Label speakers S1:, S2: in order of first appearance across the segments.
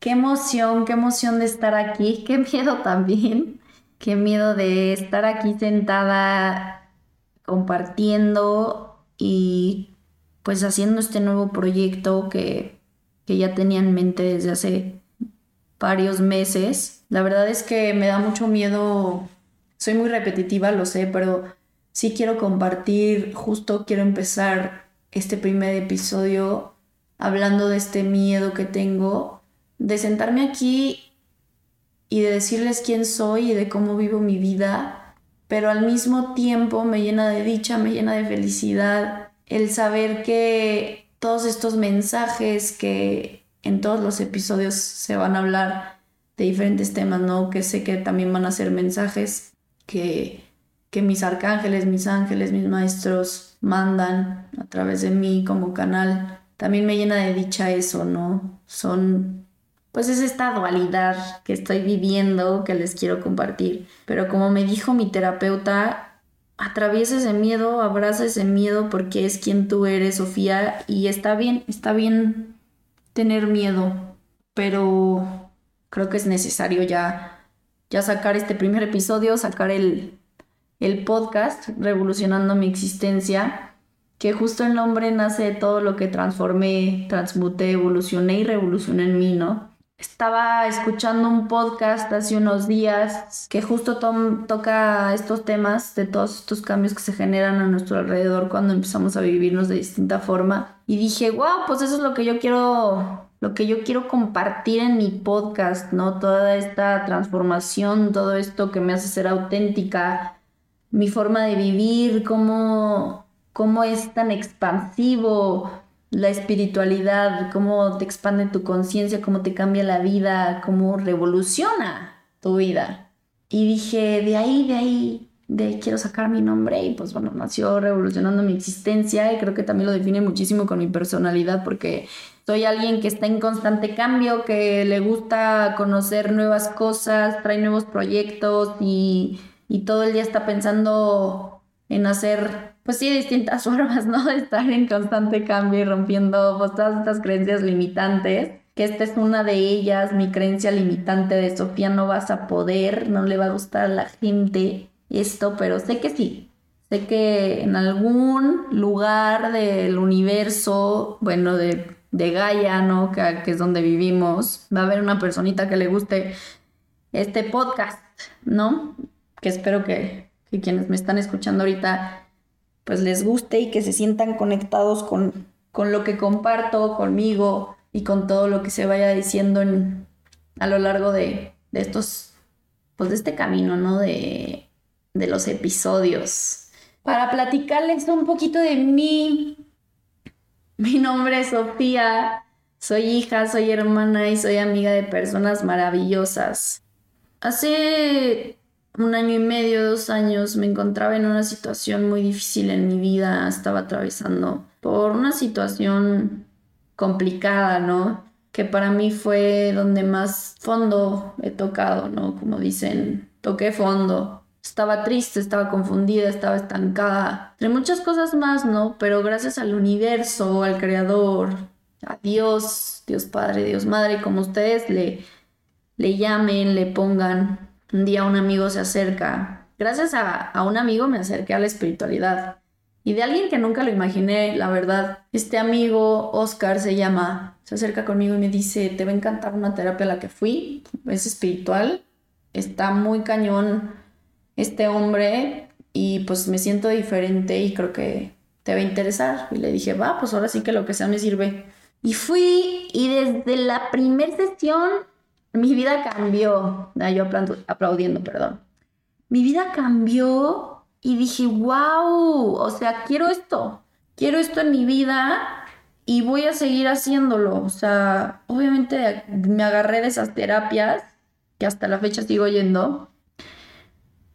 S1: Qué emoción, qué emoción de estar aquí, qué miedo también, qué miedo de estar aquí sentada compartiendo y pues haciendo este nuevo proyecto que, que ya tenía en mente desde hace varios meses. La verdad es que me da mucho miedo, soy muy repetitiva, lo sé, pero sí quiero compartir, justo quiero empezar este primer episodio hablando de este miedo que tengo, de sentarme aquí y de decirles quién soy y de cómo vivo mi vida, pero al mismo tiempo me llena de dicha, me llena de felicidad el saber que todos estos mensajes que en todos los episodios se van a hablar de diferentes temas, ¿no? Que sé que también van a ser mensajes que, que mis arcángeles, mis ángeles, mis maestros mandan a través de mí como canal también me llena de dicha eso, ¿no? Son, pues es esta dualidad que estoy viviendo que les quiero compartir. Pero como me dijo mi terapeuta, atraviesa ese miedo, abraza ese miedo porque es quien tú eres, Sofía, y está bien, está bien tener miedo, pero creo que es necesario ya, ya sacar este primer episodio, sacar el, el podcast Revolucionando mi existencia que justo el nombre nace de todo lo que transformé, transmuté, evolucioné y revolucioné en mí, ¿no? Estaba escuchando un podcast hace unos días que justo toca estos temas de todos estos cambios que se generan a nuestro alrededor cuando empezamos a vivirnos de distinta forma. Y dije, wow, pues eso es lo que yo quiero, lo que yo quiero compartir en mi podcast, ¿no? Toda esta transformación, todo esto que me hace ser auténtica, mi forma de vivir, cómo cómo es tan expansivo la espiritualidad, cómo te expande tu conciencia, cómo te cambia la vida, cómo revoluciona tu vida. Y dije, de ahí, de ahí, de ahí quiero sacar mi nombre y pues bueno, nació revolucionando mi existencia y creo que también lo define muchísimo con mi personalidad porque soy alguien que está en constante cambio, que le gusta conocer nuevas cosas, trae nuevos proyectos y, y todo el día está pensando en hacer pues sí, distintas formas, ¿no? De estar en constante cambio y rompiendo pues, todas estas creencias limitantes. Que esta es una de ellas, mi creencia limitante de Sofía, no vas a poder, no le va a gustar a la gente esto, pero sé que sí. Sé que en algún lugar del universo, bueno, de, de Gaia, ¿no? Que, que es donde vivimos, va a haber una personita que le guste este podcast, ¿no? Que espero que, que quienes me están escuchando ahorita pues les guste y que se sientan conectados con, con lo que comparto conmigo y con todo lo que se vaya diciendo en, a lo largo de, de estos, pues de este camino, ¿no? De, de los episodios. Para platicarles un poquito de mí, mi nombre es Sofía, soy hija, soy hermana y soy amiga de personas maravillosas. Hace un año y medio, dos años, me encontraba en una situación muy difícil en mi vida, estaba atravesando por una situación complicada, ¿no? Que para mí fue donde más fondo he tocado, ¿no? Como dicen, toqué fondo. Estaba triste, estaba confundida, estaba estancada, entre muchas cosas más, ¿no? Pero gracias al universo, al creador, a Dios, Dios Padre, Dios Madre, como ustedes le, le llamen, le pongan, un día un amigo se acerca. Gracias a, un amigo me acerqué a la espiritualidad. Y de alguien que nunca lo imaginé, la verdad. Este amigo, Oscar se llama, se acerca conmigo y me dice, te va a encantar una terapia a la que fui. Es espiritual. Está muy cañón este hombre y pues me siento diferente y creo que te va a interesar. Y le dije, va, pues ahora sí que lo que sea me sirve. Y fui y desde la primera sesión mi vida cambió. Ah, yo aplaudiendo, perdón. Mi vida cambió y dije, wow, o sea, quiero esto. Quiero esto en mi vida y voy a seguir haciéndolo. O sea, obviamente me agarré de esas terapias que hasta la fecha sigo yendo.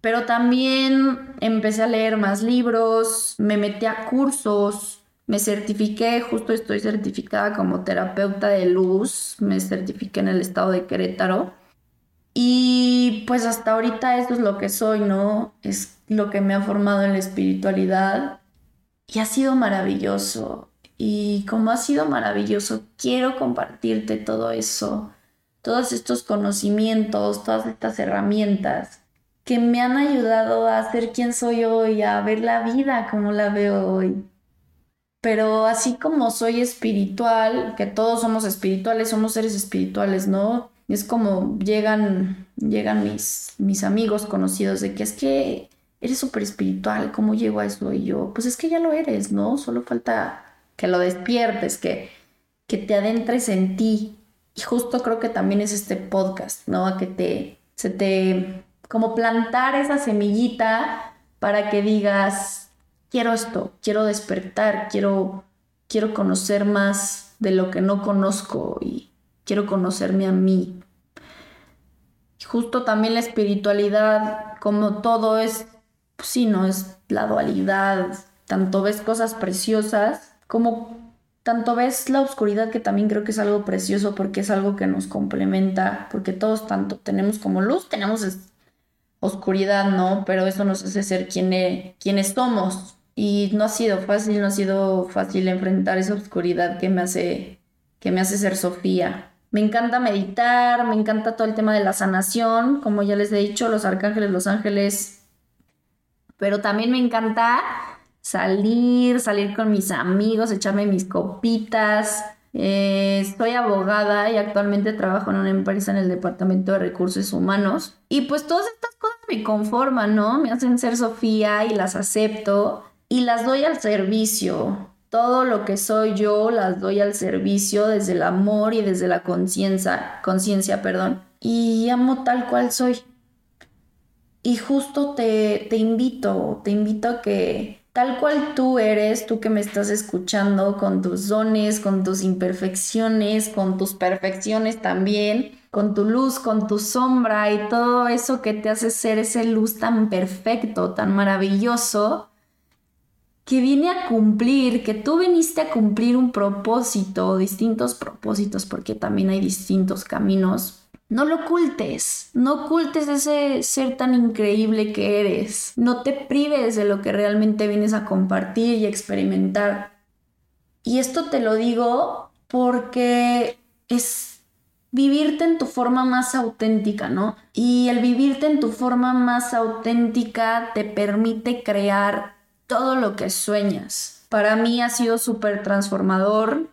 S1: Pero también empecé a leer más libros, me metí a cursos, me certifiqué, justo estoy certificada como terapeuta de luz, me certifiqué en el estado de Querétaro. Y pues hasta ahorita esto es lo que soy, ¿no? Es lo que me ha formado en la espiritualidad. Y ha sido maravilloso. Y como ha sido maravilloso, quiero compartirte todo eso todos estos conocimientos, todas estas herramientas que me han ayudado a ser quien soy hoy, a ver la vida como la veo hoy. Pero así como soy espiritual, que todos somos espirituales, somos seres espirituales, ¿no? Es como llegan, llegan mis, mis amigos conocidos de que es que eres súper espiritual, ¿cómo llego a eso? Y yo, pues es que ya lo eres, ¿no? Solo falta que lo despiertes, que, que te adentres en ti. Y justo creo que también es este podcast, ¿no? A que te, se te, como plantar esa semillita para que digas, quiero esto, quiero despertar, quiero, quiero conocer más de lo que no conozco y quiero conocerme a mí. justo también la espiritualidad, como todo es, pues sí, no es la dualidad, tanto ves cosas preciosas como tanto ves la oscuridad que también creo que es algo precioso porque es algo que nos complementa, porque todos tanto tenemos como luz, tenemos oscuridad, ¿no? Pero eso nos hace ser quien quienes somos. Y no ha sido fácil, no ha sido fácil enfrentar esa oscuridad que me hace, que me hace ser Sofía. Me encanta meditar, me encanta todo el tema de la sanación, como ya les he dicho, los arcángeles, los ángeles. Pero también me encanta salir, salir con mis amigos, echarme mis copitas. Eh, soy abogada y actualmente trabajo en una empresa en el Departamento de Recursos Humanos. Y pues todas estas cosas me conforman, ¿no? Me hacen ser Sofía y las acepto y las doy al servicio. Todo lo que soy yo las doy al servicio desde el amor y desde la conciencia, conciencia, perdón. Y amo tal cual soy. Y justo te, te invito, te invito a que tal cual tú eres, tú que me estás escuchando, con tus dones, con tus imperfecciones, con tus perfecciones también, con tu luz, con tu sombra y todo eso que te hace ser ese luz tan perfecto, tan maravilloso, que viene a cumplir, que tú viniste a cumplir un propósito, distintos propósitos, porque también hay distintos caminos. No lo ocultes, no ocultes ese ser tan increíble que eres. No te prives de lo que realmente vienes a compartir y experimentar. Y esto te lo digo porque es vivirte en tu forma más auténtica, ¿no? Y el vivirte en tu forma más auténtica te permite crear todo lo que sueñas. Para mí ha sido súper transformador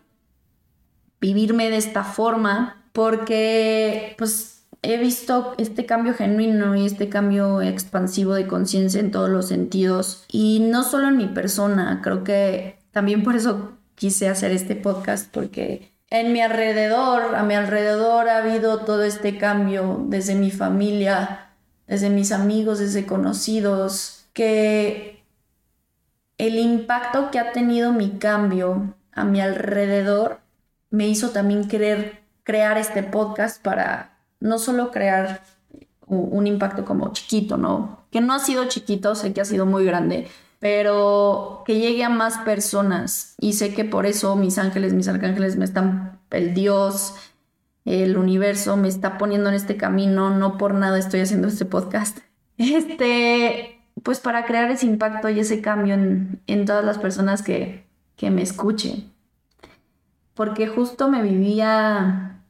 S1: vivirme de esta forma porque pues he visto este cambio genuino y este cambio expansivo de conciencia en todos los sentidos y no solo en mi persona, creo que también por eso quise hacer este podcast porque en mi alrededor, a mi alrededor ha habido todo este cambio desde mi familia, desde mis amigos, desde conocidos, que el impacto que ha tenido mi cambio a mi alrededor me hizo también querer crear este podcast para no solo crear un impacto como chiquito, ¿no? Que no ha sido chiquito, sé que ha sido muy grande, pero que llegue a más personas. Y sé que por eso mis ángeles, mis arcángeles me están, el Dios, el universo me está poniendo en este camino, no por nada estoy haciendo este podcast. Este, pues para crear ese impacto y ese cambio en, todas las personas que, que me escuchen. Porque justo me vivía,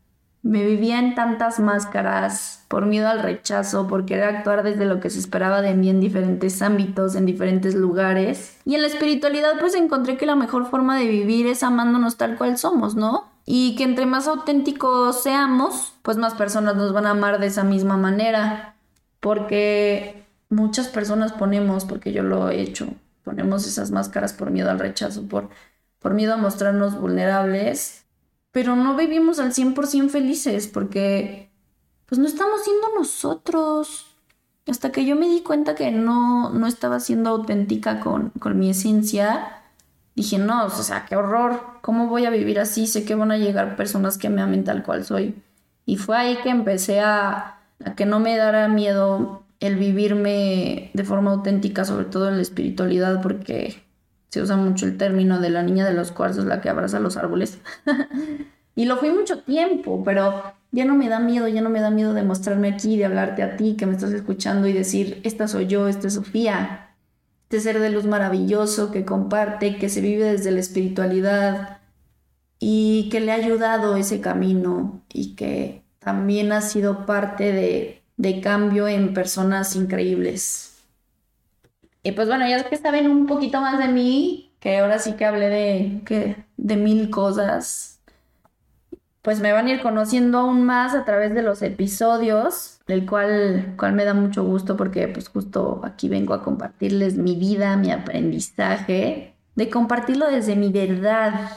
S1: me vivía en tantas máscaras por miedo al rechazo, por querer actuar desde lo que se esperaba de mí en diferentes ámbitos, en diferentes lugares. Y en la espiritualidad pues encontré que la mejor forma de vivir es amándonos tal cual somos, ¿no? Y que entre más auténticos seamos, pues más personas nos van a amar de esa misma manera. Porque muchas personas ponemos, porque yo lo he hecho, ponemos esas máscaras por miedo al rechazo, por, por miedo a mostrarnos vulnerables, pero no vivimos al 100% felices porque pues no estamos siendo nosotros. Hasta que yo me di cuenta que no, no estaba siendo auténtica con, con mi esencia, dije, no, o sea, qué horror, ¿cómo voy a vivir así? Sé que van a llegar personas que me amen tal cual soy. Y fue ahí que empecé a, a que no me dara miedo el vivirme de forma auténtica, sobre todo en la espiritualidad, porque se usa mucho el término de la niña de los cuarzos, la que abraza los árboles. y lo fui mucho tiempo, pero ya no me da miedo, ya no me da miedo de mostrarme aquí, de hablarte a ti que me estás escuchando y decir, esta soy yo, esta es Sofía, este ser de luz maravilloso que comparte, que se vive desde la espiritualidad y que le ha ayudado ese camino y que también ha sido parte de, de cambio en personas increíbles. Y pues bueno, ya que saben un poquito más de mí, que ahora sí que hablé de, de mil cosas, pues me van a ir conociendo aún más a través de los episodios, el cual, cual me da mucho gusto porque pues justo aquí vengo a compartirles mi vida, mi aprendizaje, de compartirlo desde mi verdad,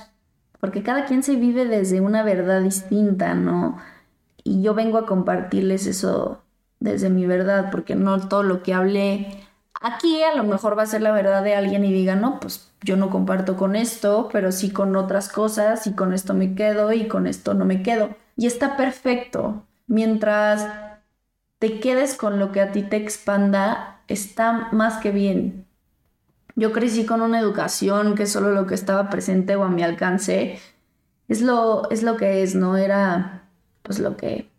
S1: porque cada quien se vive desde una verdad distinta, ¿no? Y yo vengo a compartirles eso desde mi verdad, porque no todo lo que hablé aquí a lo mejor va a ser la verdad de alguien y diga, no, pues yo no comparto con esto, pero sí con otras cosas y con esto me quedo y con esto no me quedo. Y está perfecto. Mientras te quedes con lo que a ti te expanda, está más que bien. Yo crecí con una educación que solo lo que estaba presente o a mi alcance es lo, es lo que es, no era pues lo que,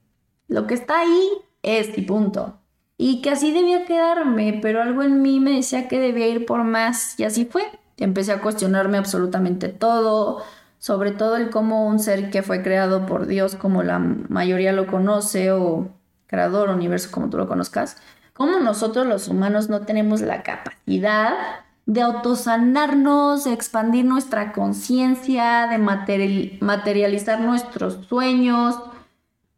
S1: lo que está ahí es y punto. Y que así debía quedarme, pero algo en mí me decía que debía ir por más y así fue. Empecé a cuestionarme absolutamente todo, sobre todo el cómo un ser que fue creado por Dios, como la mayoría lo conoce, o creador, universo, como tú lo conozcas, cómo nosotros los humanos no tenemos la capacidad de autosanarnos, de expandir nuestra conciencia, de materializar nuestros sueños,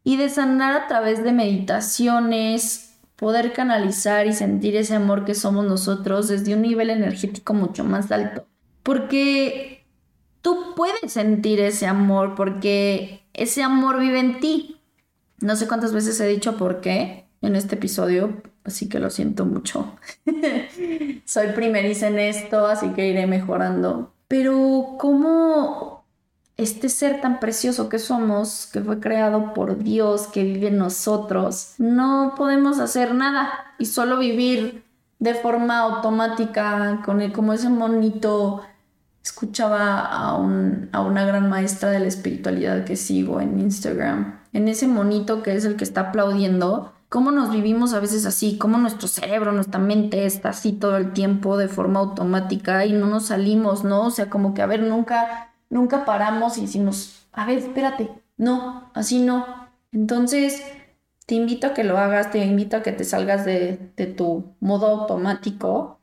S1: y de sanar a través de meditaciones, poder canalizar y sentir ese amor que somos nosotros desde un nivel energético mucho más alto. Porque tú puedes sentir ese amor porque ese amor vive en ti. No sé cuántas veces he dicho por qué en este episodio, así que lo siento mucho. Soy primeriza en esto, así que iré mejorando. Pero ¿cómo este ser tan precioso que somos, que fue creado por Dios, que vive en nosotros, no podemos hacer nada y solo vivir de forma automática con el, como ese monito. Escuchaba a, un, a una gran maestra de la espiritualidad que sigo en Instagram, en ese monito que es el que está aplaudiendo, cómo nos vivimos a veces así, cómo nuestro cerebro, nuestra mente está así todo el tiempo de forma automática y no nos salimos, ¿no? O sea, como que a ver, nunca nunca paramos y decimos, a ver, espérate, no, así no. Entonces, te invito a que lo hagas, te invito a que te salgas de, tu modo automático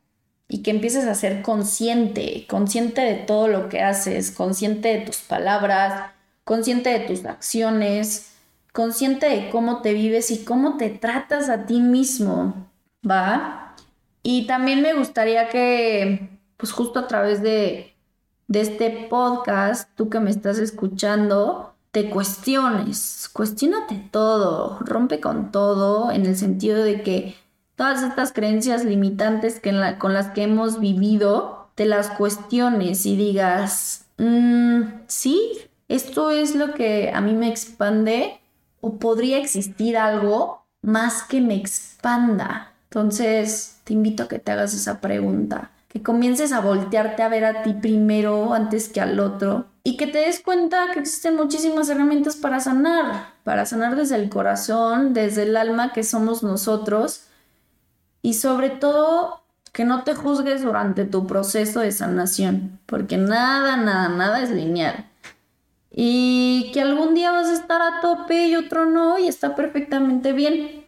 S1: y que empieces a ser consciente, consciente de todo lo que haces, consciente de tus palabras, consciente de tus acciones, consciente de cómo te vives y cómo te tratas a ti mismo, ¿va? Y también me gustaría que, pues justo a través de, de este podcast, tú que me estás escuchando, te cuestiones, cuestionate todo, rompe con todo en el sentido de que todas estas creencias limitantes que con las que hemos vivido, te las cuestiones y digas, mm, sí, esto es lo que a mí me expande o podría existir algo más que me expanda. Entonces, te invito a que te hagas esa pregunta que comiences a voltearte a ver a ti primero antes que al otro y que te des cuenta que existen muchísimas herramientas para sanar, para sanar desde el corazón, desde el alma que somos nosotros y sobre todo que no te juzgues durante tu proceso de sanación, porque nada, nada, nada es lineal. Y que algún día vas a estar a tope y otro no, y está perfectamente bien.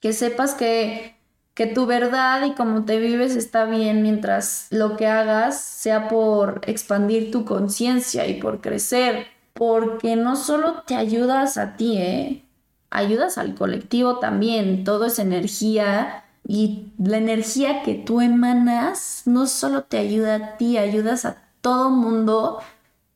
S1: Que sepas que que tu verdad y cómo te vives está bien mientras lo que hagas sea por expandir tu conciencia y por crecer, porque no solo te ayudas a ti, ¿eh? ayudas al colectivo también, todo es energía y la energía que tú emanas no solo te ayuda a ti, ayudas a todo mundo,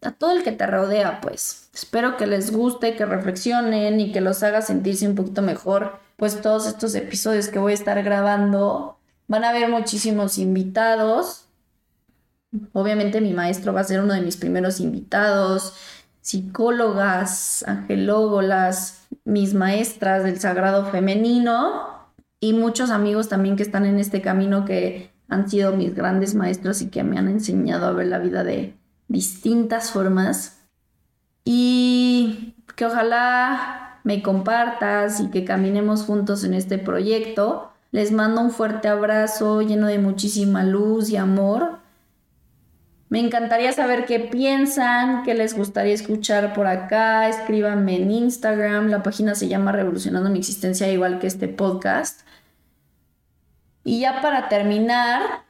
S1: a todo el que te rodea, pues. Espero que les guste, que reflexionen y que los haga sentirse un poquito mejor pues todos estos episodios que voy a estar grabando. Van a haber muchísimos invitados. Obviamente mi maestro va a ser uno de mis primeros invitados. Psicólogas, angelógolas, mis maestras del sagrado femenino y muchos amigos también que están en este camino que han sido mis grandes maestros y que me han enseñado a ver la vida de distintas formas. Y que ojalá me compartas y que caminemos juntos en este proyecto. Les mando un fuerte abrazo lleno de muchísima luz y amor. Me encantaría saber qué piensan, qué les gustaría escuchar por acá. Escríbanme en Instagram. La página se llama Revolucionando mi existencia, igual que este podcast. Y ya para terminar,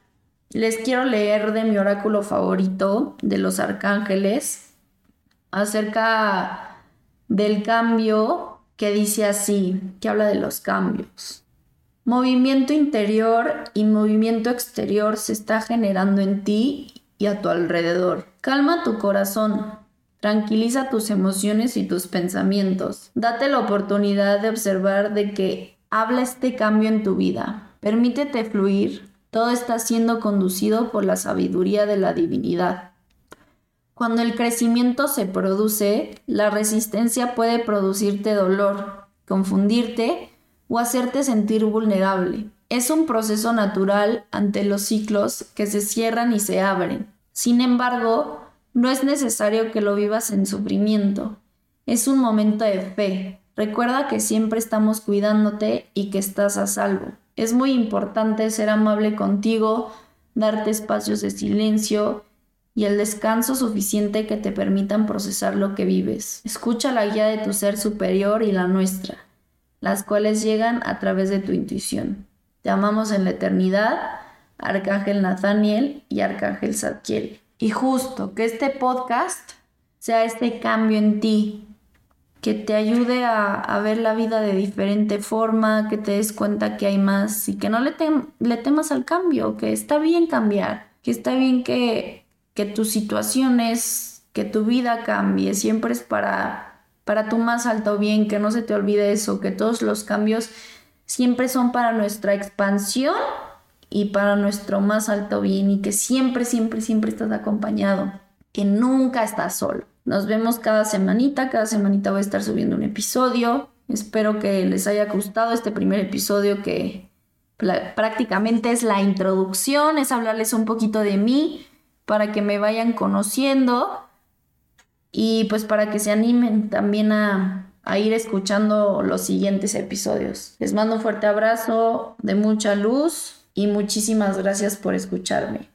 S1: les quiero leer de mi oráculo favorito de los arcángeles acerca del cambio que dice así, que habla de los cambios. Movimiento interior y movimiento exterior se está generando en ti y a tu alrededor. Calma tu corazón, tranquiliza tus emociones y tus pensamientos. Date la oportunidad de observar de que habla este cambio en tu vida. Permítete fluir. Todo está siendo conducido por la sabiduría de la divinidad. Cuando el crecimiento se produce, la resistencia puede producirte dolor, confundirte o hacerte sentir vulnerable. Es un proceso natural ante los ciclos que se cierran y se abren. Sin embargo, no es necesario que lo vivas en sufrimiento. Es un momento de fe. Recuerda que siempre estamos cuidándote y que estás a salvo. Es muy importante ser amable contigo, darte espacios de silencio y el descanso suficiente que te permitan procesar lo que vives. Escucha la guía de tu ser superior y la nuestra, las cuales llegan a través de tu intuición. Te amamos en la eternidad, Arcángel Nathaniel y Arcángel Zadkiel. Y justo que este podcast sea este cambio en ti, que te ayude a, ver la vida de diferente forma, que te des cuenta que hay más y que no le, le temas al cambio, que está bien cambiar, que está bien que, que tus situaciones, que tu vida cambie, siempre es para, para tu más alto bien, que no se te olvide eso, que todos los cambios siempre son para nuestra expansión y para nuestro más alto bien y que siempre, siempre, siempre estás acompañado, que nunca estás solo. Nos vemos cada semanita, cada semanita voy a estar subiendo un episodio. Espero que les haya gustado este primer episodio que prácticamente es la introducción, es hablarles un poquito de mí para que me vayan conociendo y pues para que se animen también a, a ir escuchando los siguientes episodios. Les mando un fuerte abrazo de mucha luz y muchísimas gracias por escucharme.